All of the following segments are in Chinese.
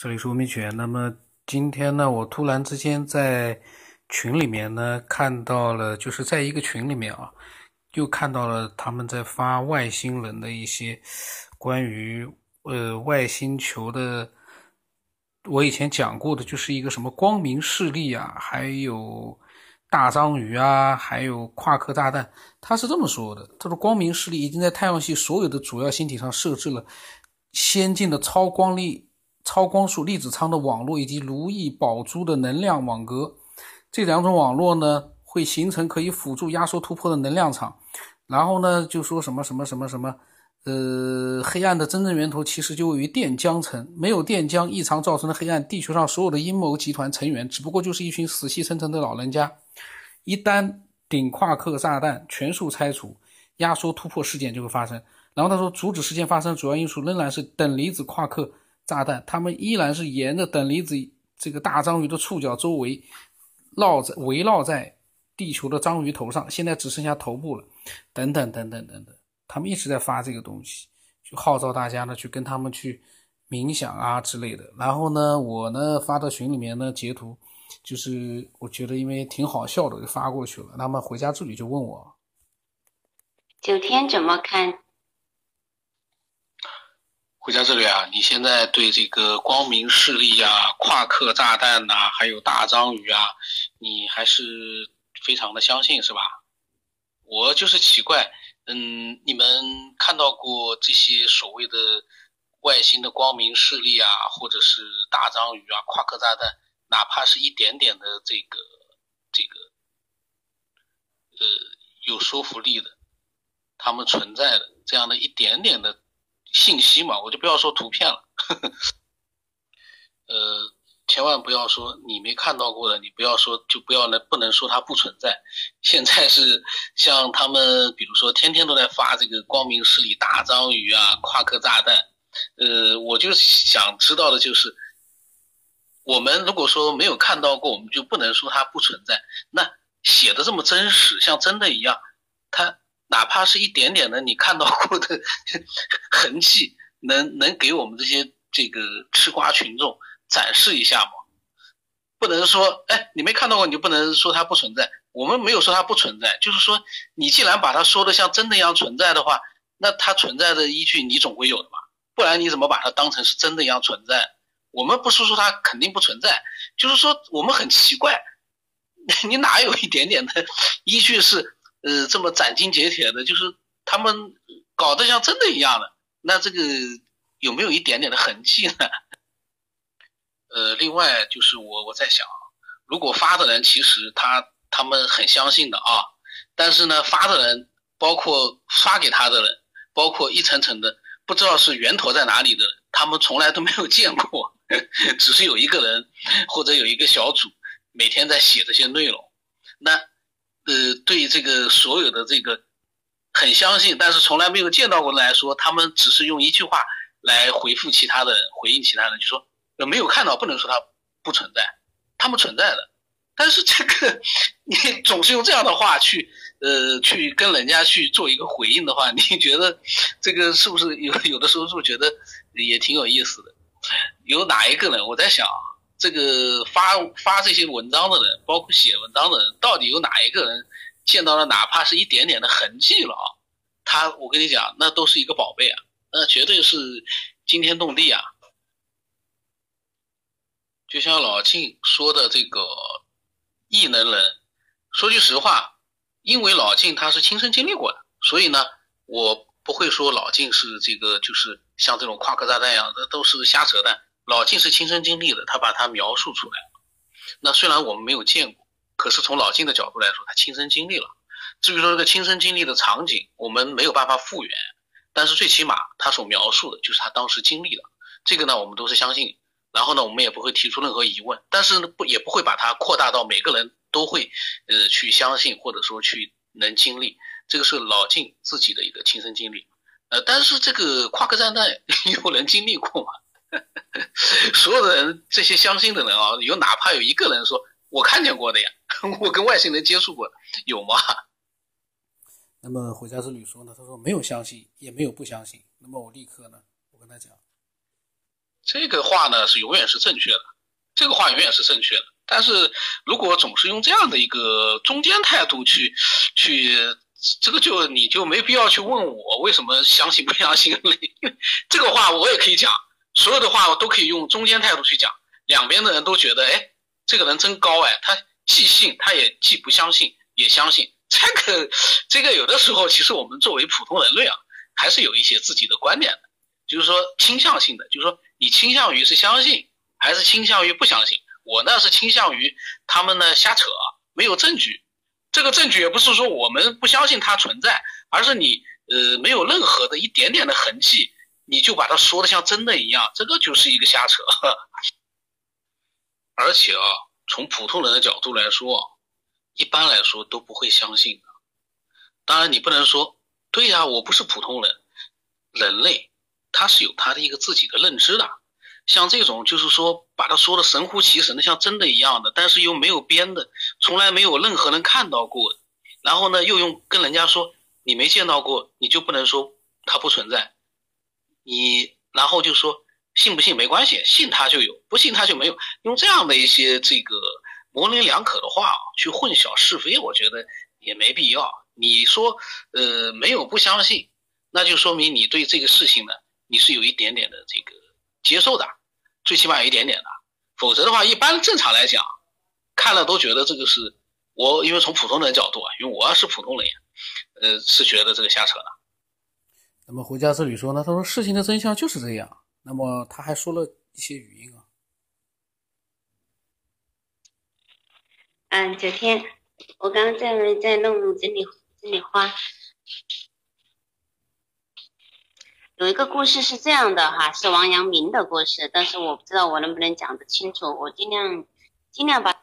这里是吴明全。那么今天呢，我突然之间在群里面呢看到了，就是在一个群里面啊，又看到了他们在发外星人的一些关于呃外星球的。我以前讲过的，就是一个什么光明势力啊，还有大章鱼啊，还有夸克炸弹。他是这么说的：他说，光明势力已经在太阳系所有的主要星体上设置了先进的超光力。超光速粒子舱的网络以及如意宝珠的能量网格，这两种网络呢会形成可以辅助压缩突破的能量场。然后呢就说什么什么什么什么，呃，黑暗的真正源头其实就位于电浆层，没有电浆异常造成的黑暗，地球上所有的阴谋集团成员只不过就是一群死气沉沉的老人家。一旦顶夸克炸弹全数拆除，压缩突破事件就会发生。然后他说，阻止事件发生主要因素仍然是等离子夸克。炸弹，他们依然是沿着等离子这个大章鱼的触角周围绕着围绕在地球的章鱼头上，现在只剩下头部了。等等等等等等，他们一直在发这个东西，就号召大家呢去跟他们去冥想啊之类的。然后呢，我呢发到群里面呢截图，就是我觉得因为挺好笑的，就发过去了。那么回家助理就问我，九天怎么看？回家这里啊，你现在对这个光明势力啊、夸克炸弹呐，还有大章鱼啊，你还是非常的相信是吧？我就是奇怪，嗯，你们看到过这些所谓的外星的光明势力啊，或者是大章鱼啊、夸克炸弹，哪怕是一点点的这个这个，呃，有说服力的，他们存在的这样的一点点的。信息嘛，我就不要说图片了。呃，千万不要说你没看到过的，你不要说就不要能不能说它不存在。现在是像他们，比如说天天都在发这个光明势力大章鱼啊、夸克炸弹。呃，我就想知道的就是，我们如果说没有看到过，我们就不能说它不存在。那写的这么真实，像真的一样，它。哪怕是一点点的你看到过的 痕迹，能能给我们这些这个吃瓜群众展示一下吗？不能说，哎，你没看到过，你就不能说它不存在。我们没有说它不存在，就是说，你既然把它说的像真的一样存在的话，那它存在的依据你总归有的吧？不然你怎么把它当成是真的一样存在？我们不是说它肯定不存在，就是说我们很奇怪，你哪有一点点的依据是？呃，这么斩钉截铁的，就是他们搞得像真的一样的，那这个有没有一点点的痕迹呢？呃，另外就是我我在想，如果发的人其实他他们很相信的啊，但是呢，发的人包括发给他的人，包括一层层的不知道是源头在哪里的，他们从来都没有见过，只是有一个人或者有一个小组每天在写这些内容，那。呃，对这个所有的这个很相信，但是从来没有见到过的来说，他们只是用一句话来回复其他的人，回应其他人，就说呃没有看到，不能说它不存在，他们存在的。但是这个你总是用这样的话去呃去跟人家去做一个回应的话，你觉得这个是不是有有的时候是不是觉得也挺有意思的？有哪一个人我在想。这个发发这些文章的人，包括写文章的人，到底有哪一个人见到了哪怕是一点点的痕迹了啊？他，我跟你讲，那都是一个宝贝啊，那绝对是惊天动地啊！就像老晋说的这个异能人，说句实话，因为老晋他是亲身经历过的，所以呢，我不会说老晋是这个就是像这种夸克炸弹一样的，都是瞎扯淡。老晋是亲身经历的，他把它描述出来。那虽然我们没有见过，可是从老晋的角度来说，他亲身经历了。至于说这个亲身经历的场景，我们没有办法复原，但是最起码他所描述的就是他当时经历的。这个呢，我们都是相信。然后呢，我们也不会提出任何疑问，但是呢，不也不会把它扩大到每个人都会呃去相信或者说去能经历。这个是老晋自己的一个亲身经历。呃，但是这个夸克战弹 有人经历过吗？所有的人，这些相信的人啊，有哪怕有一个人说我看见过的呀，我跟外星人接触过，有吗？那么回家之旅说呢，他说没有相信，也没有不相信。那么我立刻呢，我跟他讲，这个话呢是永远是正确的，这个话永远是正确的。但是如果总是用这样的一个中间态度去去，这个就你就没必要去问我为什么相信不相信因为这个话我也可以讲，所有的话我都可以用中间态度去讲，两边的人都觉得，哎，这个人真高哎，他既信他也既不相信也相信。这个这个有的时候其实我们作为普通人类啊，还是有一些自己的观点的，就是说倾向性的，就是说你倾向于是相信还是倾向于不相信。我呢是倾向于他们呢瞎扯，没有证据。这个证据也不是说我们不相信它存在，而是你呃没有任何的一点点的痕迹，你就把它说的像真的一样，这个就是一个瞎扯。而且啊，从普通人的角度来说，一般来说都不会相信的。当然，你不能说对呀，我不是普通人，人类他是有他的一个自己的认知的。像这种就是说把他说的神乎其神的，像真的一样的，但是又没有编的，从来没有任何人看到过，然后呢又用跟人家说你没见到过，你就不能说它不存在，你然后就说信不信没关系，信他就有，不信他就没有，用这样的一些这个模棱两可的话去混淆是非，我觉得也没必要。你说呃没有不相信，那就说明你对这个事情呢你是有一点点的这个接受的。最起码有一点点的，否则的话，一般正常来讲，看了都觉得这个是我，因为从普通人角度啊，因为我是普通人，呃，是觉得这个瞎扯的。那么回家之旅说呢，他说事情的真相就是这样。那么他还说了一些语音啊。嗯，九天，我刚刚在在弄整理整理花。有一个故事是这样的哈，是王阳明的故事，但是我不知道我能不能讲得清楚，我尽量尽量把。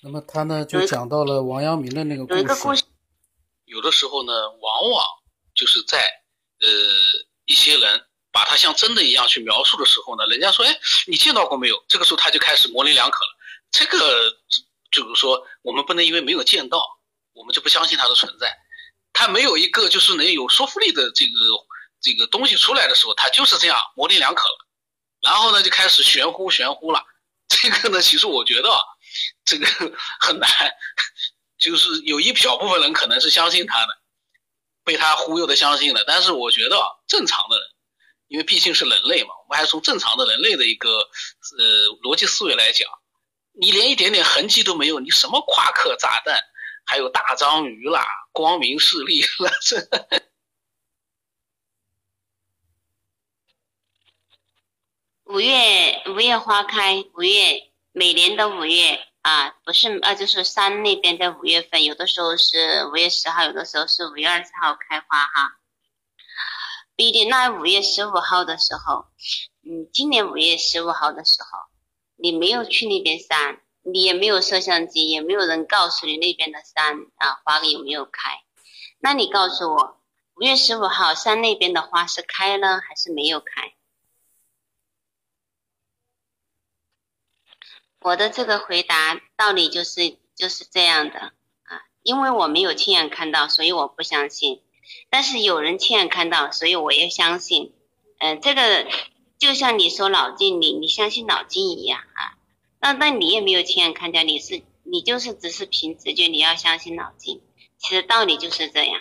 那么他呢就讲到了王阳明的那个故事。有一个故事，有的时候呢，往往就是在呃一些人把他像真的一样去描述的时候呢，人家说哎你见到过没有？这个时候他就开始模棱两可了。这个就是说我们不能因为没有见到，我们就不相信他的存在。他没有一个就是能有说服力的这个。这个东西出来的时候，它就是这样模棱两可了，然后呢就开始玄乎玄乎了。这个呢，其实我觉得啊这个 很难，就是有一小部分人可能是相信他的，被他忽悠的相信了。但是我觉得正常的人，因为毕竟是人类嘛，我们还是从正常的人类的一个呃逻辑思维来讲，你连一点点痕迹都没有，你什么夸克炸弹，还有大章鱼啦、光明势力啦，这。五月五月花开，五月每年的五月啊，不是啊，就是山那边在五月份，有的时候是五月十号，有的时候是五月二十号开花哈。不一定，那五月十五号的时候，嗯，今年五月十五号的时候，你没有去那边山，你也没有摄像机，也没有人告诉你那边的山啊花有没有开，那你告诉我，五月十五号山那边的花是开了还是没有开？我的这个回答道理就是就是这样的啊，因为我没有亲眼看到，所以我不相信。但是有人亲眼看到，所以我也相信。嗯，这个就像你说脑筋，你你相信脑筋一样啊。那那你也没有亲眼看见，你是你就是只是凭直觉，你要相信脑筋。其实道理就是这样。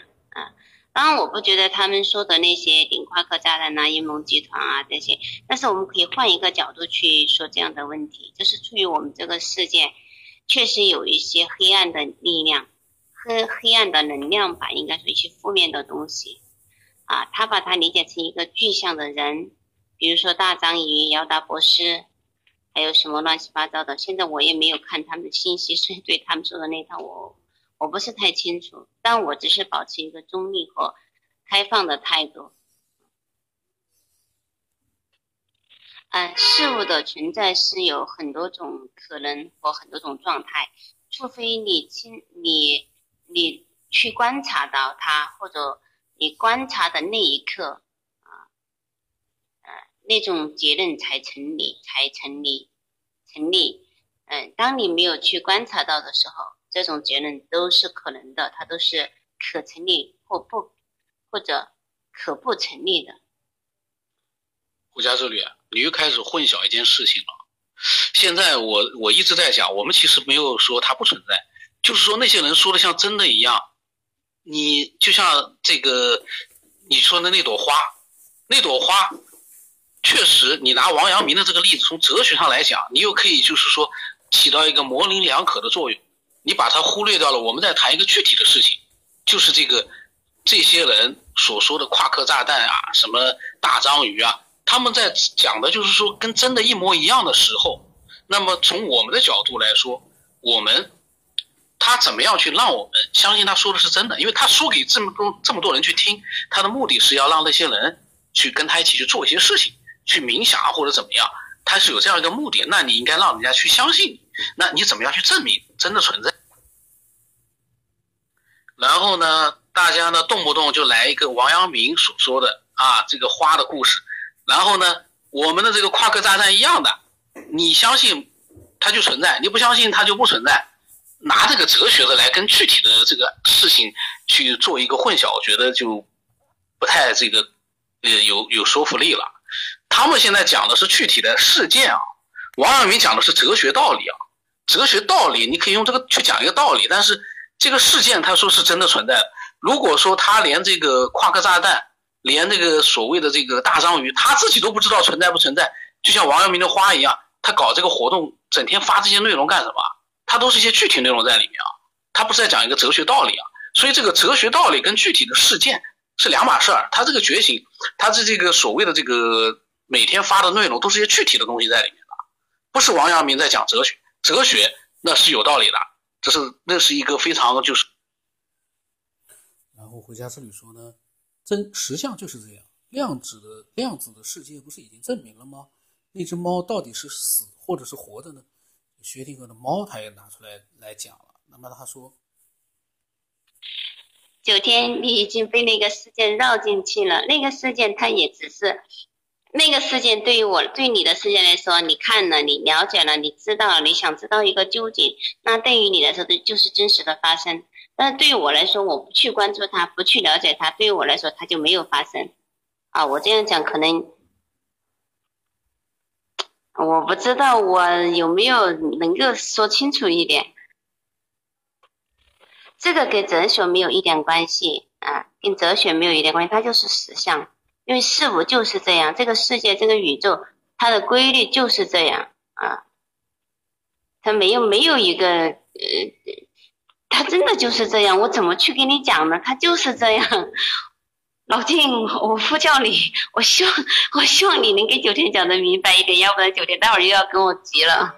当然，我不觉得他们说的那些顶夸克炸弹呐、阴谋集团啊这些，但是我们可以换一个角度去说这样的问题，就是出于我们这个世界确实有一些黑暗的力量黑黑暗的能量吧，应该说一些负面的东西啊，他把它理解成一个具象的人，比如说大章鱼、姚达博士，还有什么乱七八糟的。现在我也没有看他们的信息，所以对他们说的那套我。我不是太清楚，但我只是保持一个中立和开放的态度。嗯，事物的存在是有很多种可能和很多种状态，除非你亲你你去观察到它，或者你观察的那一刻啊，呃，那种结论才成立，才成立成立。嗯，当你没有去观察到的时候。这种结论都是可能的，它都是可成立或不，或者可不成立的。胡家之旅，你又开始混淆一件事情了。现在我我一直在讲，我们其实没有说它不存在，就是说那些人说的像真的一样。你就像这个你说的那朵花，那朵花确实，你拿王阳明的这个例子，从哲学上来讲，你又可以就是说起到一个模棱两可的作用。你把它忽略掉了，我们在谈一个具体的事情，就是这个这些人所说的夸克炸弹啊，什么大章鱼啊，他们在讲的就是说跟真的一模一样的时候，那么从我们的角度来说，我们他怎么样去让我们相信他说的是真的？因为他说给这么多这么多人去听，他的目的是要让那些人去跟他一起去做一些事情，去冥想啊或者怎么样，他是有这样一个目的，那你应该让人家去相信你。那你怎么样去证明真的存在？然后呢，大家呢动不动就来一个王阳明所说的啊这个花的故事，然后呢，我们的这个夸克炸弹一样的，你相信它就存在，你不相信它就不存在，拿这个哲学的来跟具体的这个事情去做一个混淆，我觉得就不太这个呃有有说服力了。他们现在讲的是具体的事件啊，王阳明讲的是哲学道理啊，哲学道理你可以用这个去讲一个道理，但是。这个事件，他说是真的存在。如果说他连这个夸克炸弹，连这个所谓的这个大章鱼，他自己都不知道存在不存在，就像王阳明的花一样，他搞这个活动，整天发这些内容干什么？他都是一些具体内容在里面啊，他不是在讲一个哲学道理啊。所以这个哲学道理跟具体的事件是两码事儿。他这个觉醒，他是这个所谓的这个每天发的内容，都是一些具体的东西在里面的，不是王阳明在讲哲学。哲学那是有道理的。这是那是一个非常就是，然后回家之旅说呢，真实相就是这样，量子的量子的世界不是已经证明了吗？那只猫到底是死或者是活的呢？薛定谔的猫他也拿出来来讲了。那么他说，九天你已经被那个事件绕进去了，那个事件它也只是。那个事件对于我，对你的事件来说，你看了，你了解了，你知道了，你想知道一个究竟，那对于你来说，就是真实的发生。但是对于我来说，我不去关注它，不去了解它，对于我来说，它就没有发生。啊，我这样讲可能，我不知道我有没有能够说清楚一点。这个跟哲学没有一点关系啊，跟哲学没有一点关系，它就是实相。因为事物就是这样，这个世界，这个宇宙，它的规律就是这样啊。它没有没有一个呃，它真的就是这样。我怎么去跟你讲呢？它就是这样。老静，我呼叫你，我希望我希望你能给九天讲的明白一点，要不然九天待会儿又要跟我急了。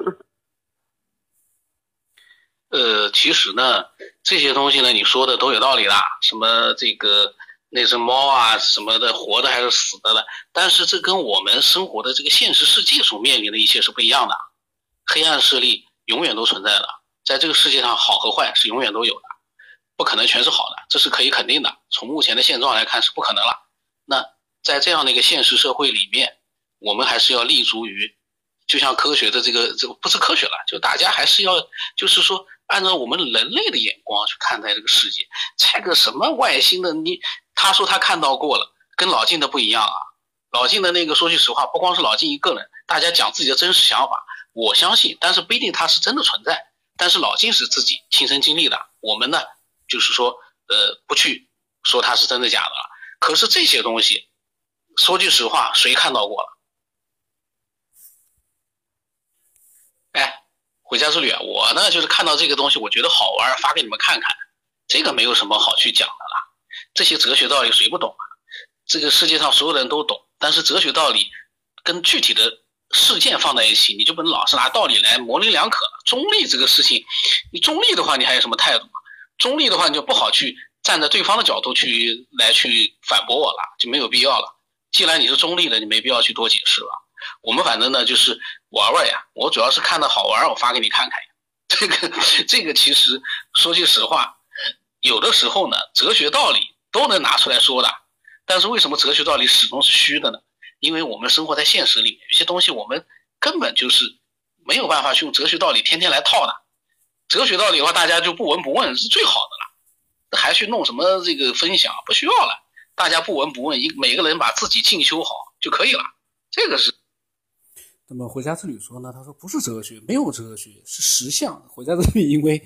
呃，其实呢，这些东西呢，你说的都有道理啦，什么这个。那只猫啊什么的，活的还是死的了？但是这跟我们生活的这个现实世界所面临的一切是不一样的。黑暗势力永远都存在的，在这个世界上，好和坏是永远都有的，不可能全是好的，这是可以肯定的。从目前的现状来看，是不可能了。那在这样的一个现实社会里面，我们还是要立足于，就像科学的这个这个不是科学了，就大家还是要就是说。按照我们人类的眼光去看待这个世界，猜个什么外星的？你他说他看到过了，跟老晋的不一样啊。老晋的那个说句实话，不光是老晋一个人，大家讲自己的真实想法，我相信，但是不一定他是真的存在。但是老晋是自己亲身经历的，我们呢，就是说，呃，不去说他是真的假的了。可是这些东西，说句实话，谁看到过了？回家之旅，我呢就是看到这个东西，我觉得好玩，发给你们看看。这个没有什么好去讲的了，这些哲学道理谁不懂啊？这个世界上所有人都懂，但是哲学道理跟具体的事件放在一起，你就不能老是拿道理来模棱两可了。中立这个事情，你中立的话，你还有什么态度？中立的话，你就不好去站在对方的角度去来去反驳我了，就没有必要了。既然你是中立的，你没必要去多解释了。我们反正呢就是玩玩呀，我主要是看到好玩，我发给你看看呀。这个这个其实说句实话，有的时候呢，哲学道理都能拿出来说的。但是为什么哲学道理始终是虚的呢？因为我们生活在现实里面，有些东西我们根本就是没有办法去用哲学道理天天来套的。哲学道理的话，大家就不闻不问是最好的了，还去弄什么这个分享不需要了，大家不闻不问，一每个人把自己进修好就可以了。这个是。那么回家之旅说呢，他说不是哲学，没有哲学，是实相。回家之旅因为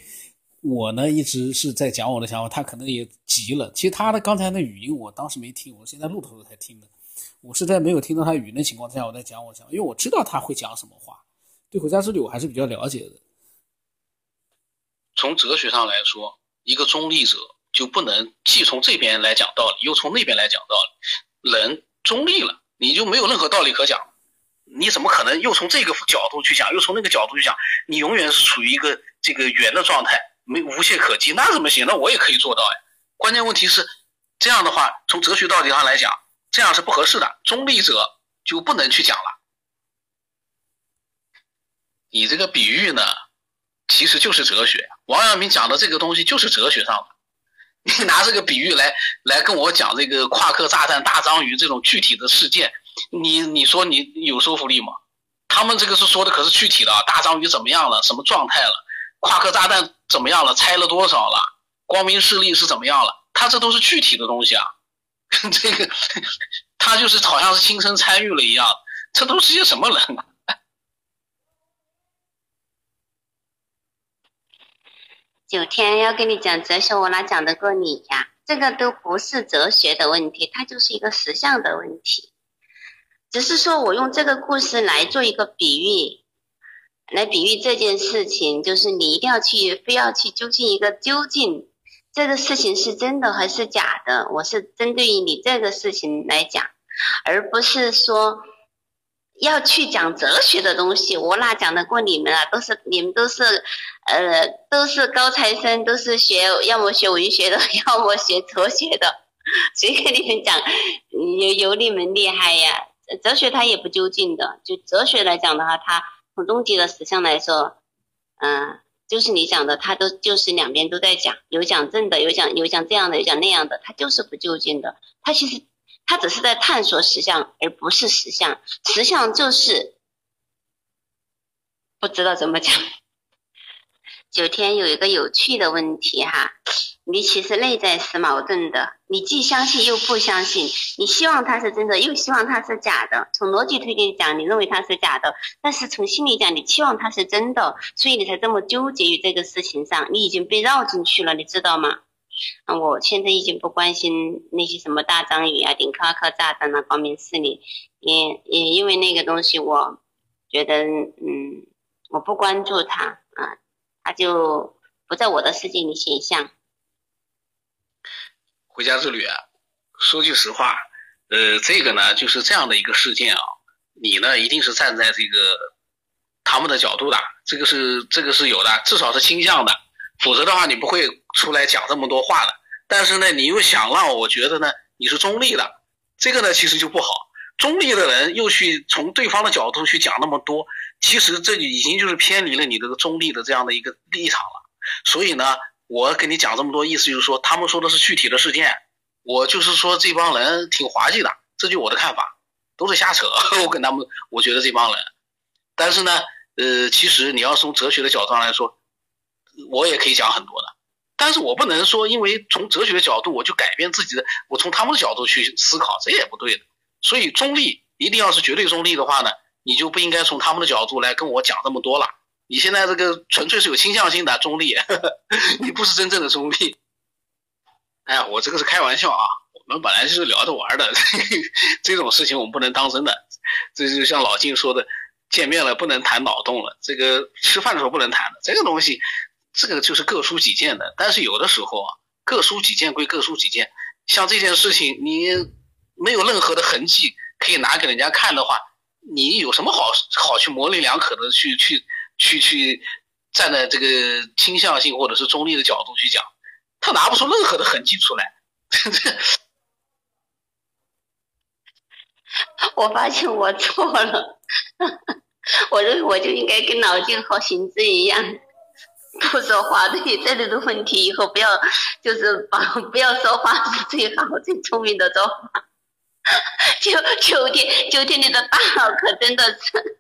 我呢一直是在讲我的想法，他可能也急了。其实他的刚才那语音我当时没听，我现在路途才听的。我是在没有听到他语音的情况下，我在讲我想，因为我知道他会讲什么话。对回家之旅我还是比较了解的。从哲学上来说，一个中立者就不能既从这边来讲道理，又从那边来讲道理。人中立了，你就没有任何道理可讲。你怎么可能又从这个角度去讲，又从那个角度去讲？你永远是处于一个这个圆的状态，没无懈可击，那怎么行？那我也可以做到呀。关键问题是，这样的话，从哲学道理上来讲，这样是不合适的。中立者就不能去讲了。你这个比喻呢，其实就是哲学。王阳明讲的这个东西就是哲学上的。你拿这个比喻来来跟我讲这个夸克炸弹大章鱼这种具体的事件。你你说你有说服力吗？他们这个是说的可是具体的啊，大章鱼怎么样了，什么状态了，夸克炸弹怎么样了，拆了多少了，光明势力是怎么样了，他这都是具体的东西啊。这个 他就是好像是亲身参与了一样，这都是些什么人？九天要跟你讲哲学，我哪讲得过你呀？这个都不是哲学的问题，它就是一个实相的问题。只是说我用这个故事来做一个比喻，来比喻这件事情，就是你一定要去，非要去究竟一个究竟，这个事情是真的还是假的？我是针对于你这个事情来讲，而不是说要去讲哲学的东西。我哪讲得过你们啊？都是你们都是，呃，都是高材生，都是学要么学文学的，要么学哲学的，谁跟你们讲有有你们厉害呀？哲学它也不究竟的，就哲学来讲的话，它从终极的实相来说，嗯，就是你讲的，他都就是两边都在讲，有讲正的，有讲有讲这样的，有讲那样的，他就是不究竟的。他其实他只是在探索实相，而不是实相。实相就是不知道怎么讲。九天有一个有趣的问题哈。你其实内在是矛盾的，你既相信又不相信，你希望它是真的，又希望它是假的。从逻辑推理讲，你认为它是假的，但是从心理讲，你期望它是真的，所以你才这么纠结于这个事情上。你已经被绕进去了，你知道吗？啊，我现在已经不关心那些什么大章鱼啊、顶克克炸弹啊、光明势力，也也因为那个东西，我觉得，嗯，我不关注它啊，它就不在我的世界里显象。回家之旅啊，说句实话，呃，这个呢就是这样的一个事件啊，你呢一定是站在这个他们的角度的，这个是这个是有的，至少是倾向的，否则的话你不会出来讲这么多话的。但是呢，你又想让我觉得呢你是中立的，这个呢其实就不好。中立的人又去从对方的角度去讲那么多，其实这已经就是偏离了你这个中立的这样的一个立场了。所以呢。我跟你讲这么多，意思就是说，他们说的是具体的事件，我就是说这帮人挺滑稽的，这就我的看法，都是瞎扯。我跟他们，我觉得这帮人，但是呢，呃，其实你要从哲学的角度上来说，我也可以讲很多的，但是我不能说，因为从哲学的角度我就改变自己的，我从他们的角度去思考，这也不对的。所以中立一定要是绝对中立的话呢，你就不应该从他们的角度来跟我讲这么多了。你现在这个纯粹是有倾向性的中立，你不是真正的中立。哎呀，我这个是开玩笑啊，我们本来就是聊着玩的，这种事情我们不能当真的。这就像老静说的，见面了不能谈脑洞了，这个吃饭的时候不能谈的，这个东西，这个就是各抒己见的。但是有的时候啊，各抒己见归各抒己见，像这件事情，你没有任何的痕迹可以拿给人家看的话，你有什么好好去模棱两可的去去？去去站在这个倾向性或者是中立的角度去讲，他拿不出任何的痕迹出来。我发现我错了，我认为我就应该跟老静和行知一样，不说话。对这类的问题，以后不要就是把不要说话是最好最聪明的做法。就秋天，秋天你的大脑可真的是。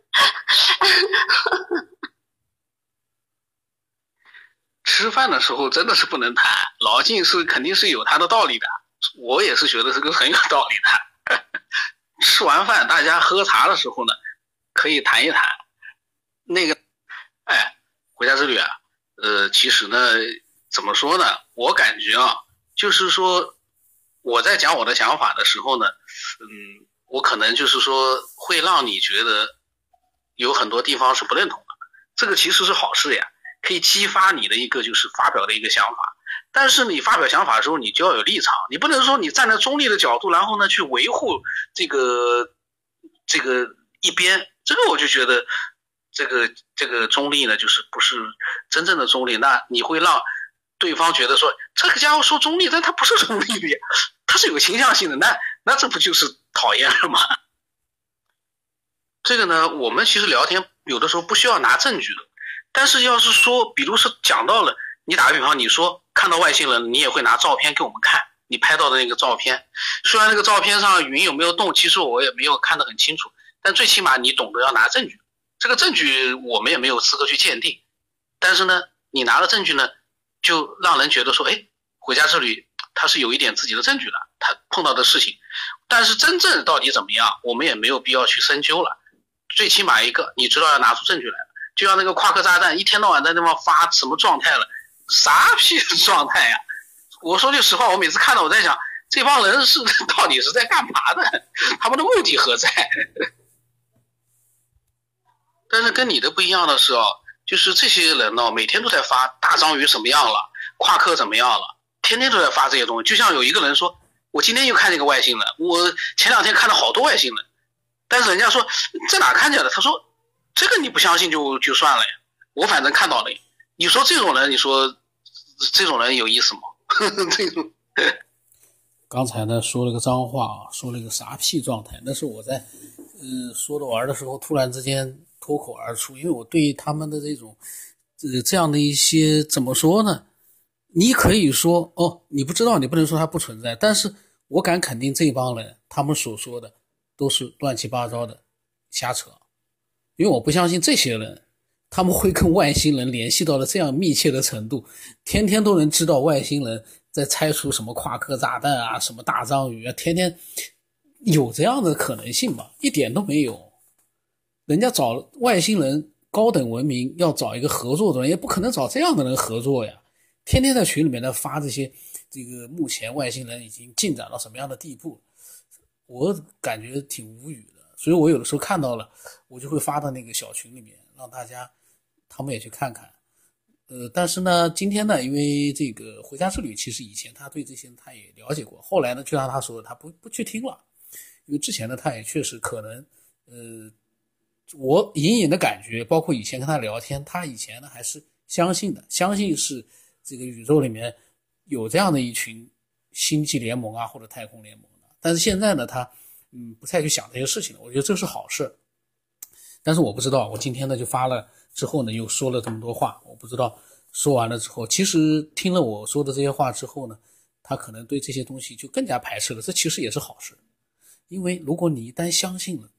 吃饭的时候真的是不能谈，老静是肯定是有他的道理的，我也是觉得这个很有道理的。吃完饭大家喝茶的时候呢，可以谈一谈。那个，哎，回家之旅啊，呃，其实呢，怎么说呢？我感觉啊，就是说我在讲我的想法的时候呢，嗯，我可能就是说会让你觉得有很多地方是不认同的，这个其实是好事呀，可以激发你的一个就是发表的一个想法。但是你发表想法的时候，你就要有立场，你不能说你站在中立的角度，然后呢去维护这个这个一边，这个我就觉得这个这个中立呢，就是不是真正的中立，那你会让对方觉得说这个家伙说中立，但他不是中立的，他是有倾向性的，那那这不就是讨厌了吗？这个呢，我们其实聊天有的时候不需要拿证据的，但是要是说，比如是讲到了。你打个比方，你说看到外星人，你也会拿照片给我们看，你拍到的那个照片，虽然那个照片上云有没有动，其实我也没有看得很清楚，但最起码你懂得要拿证据。这个证据我们也没有资格去鉴定，但是呢，你拿了证据呢，就让人觉得说，哎，回家之旅他是有一点自己的证据的，他碰到的事情，但是真正到底怎么样，我们也没有必要去深究了。最起码一个，你知道要拿出证据来了，就像那个夸克炸弹，一天到晚在那方发什么状态了。啥屁 状态呀！我说句实话，我每次看到，我在想，这帮人是 到底是在干嘛的？他们的目的何在？但是跟你的不一样的是哦，就是这些人呢，每天都在发大章鱼什么样了，夸克怎么样了，天天都在发这些东西。就像有一个人说，我今天又看见个外星人，我前两天看了好多外星人，但是人家说在哪看见的？他说这个你不相信就就算了呀，我反正看到了。你说这种人，你说。这种人有意思吗？这种，刚才呢说了个脏话啊，说了个啥屁状态？那是我在，呃，说着玩的时候，突然之间脱口而出，因为我对他们的这种，呃，这样的一些怎么说呢？你可以说哦，你不知道，你不能说他不存在，但是我敢肯定，这帮人他们所说的都是乱七八糟的瞎扯，因为我不相信这些人。他们会跟外星人联系到了这样密切的程度，天天都能知道外星人在拆除什么夸克炸弹啊，什么大章鱼啊，天天有这样的可能性吗？一点都没有。人家找外星人高等文明要找一个合作的人，也不可能找这样的人合作呀。天天在群里面在发这些，这个目前外星人已经进展到什么样的地步，我感觉挺无语的。所以我有的时候看到了，我就会发到那个小群里面，让大家。他们也去看看，呃，但是呢，今天呢，因为这个回家之旅，其实以前他对这些他也了解过，后来呢，就像他说的，他不不去听了，因为之前呢，他也确实可能，呃，我隐隐的感觉，包括以前跟他聊天，他以前呢还是相信的，相信是这个宇宙里面有这样的一群星际联盟啊，或者太空联盟的，但是现在呢，他嗯不太去想这些事情了，我觉得这是好事，但是我不知道，我今天呢就发了。之后呢，又说了这么多话，我不知道说完了之后，其实听了我说的这些话之后呢，他可能对这些东西就更加排斥了。这其实也是好事，因为如果你一旦相信了，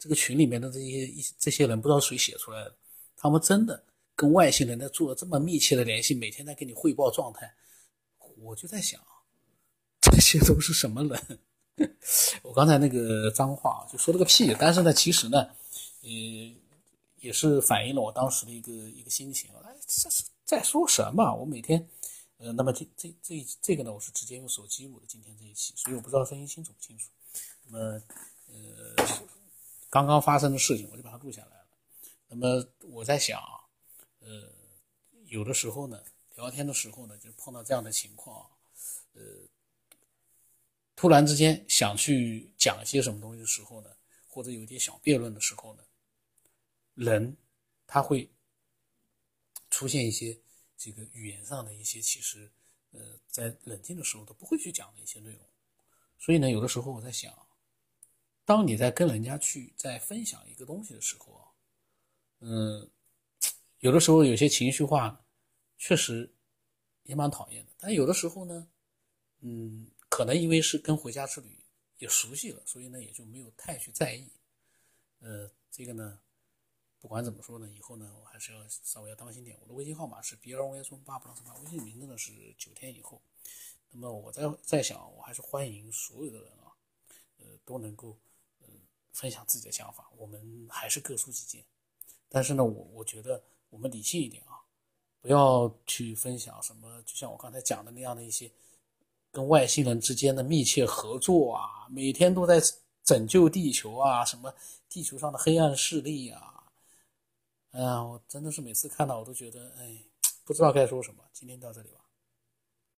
这个群里面的这些一这些人不知道谁写出来的，他们真的跟外星人在做了这么密切的联系，每天在给你汇报状态，我就在想，这些都是什么人？我刚才那个脏话就说了个屁，但是呢，其实呢，呃。也是反映了我当时的一个一个心情。哎，这是在说什么？我每天，呃，那么这这这这个呢，我是直接用手机录的今天这一期，所以我不知道声音清楚不清楚。那么，呃，刚刚发生的事情，我就把它录下来了。那么我在想，呃，有的时候呢，聊天的时候呢，就碰到这样的情况，呃，突然之间想去讲一些什么东西的时候呢，或者有点小辩论的时候呢。人他会出现一些这个语言上的一些，其实呃，在冷静的时候都不会去讲的一些内容。所以呢，有的时候我在想，当你在跟人家去在分享一个东西的时候啊，嗯，有的时候有些情绪化，确实也蛮讨厌的。但有的时候呢，嗯，可能因为是跟回家之旅也熟悉了，所以呢也就没有太去在意。呃，这个呢。不管怎么说呢，以后呢，我还是要稍微要当心点。我的微信号码是 B 二 Y 八八八，微信名字呢是九天以后。那么我在在想，我还是欢迎所有的人啊，呃，都能够呃分享自己的想法，我们还是各抒己见。但是呢，我我觉得我们理性一点啊，不要去分享什么，就像我刚才讲的那样的一些跟外星人之间的密切合作啊，每天都在拯救地球啊，什么地球上的黑暗势力啊，哎呀，我真的是每次看到我都觉得，哎，不知道该说什么。今天到这里吧。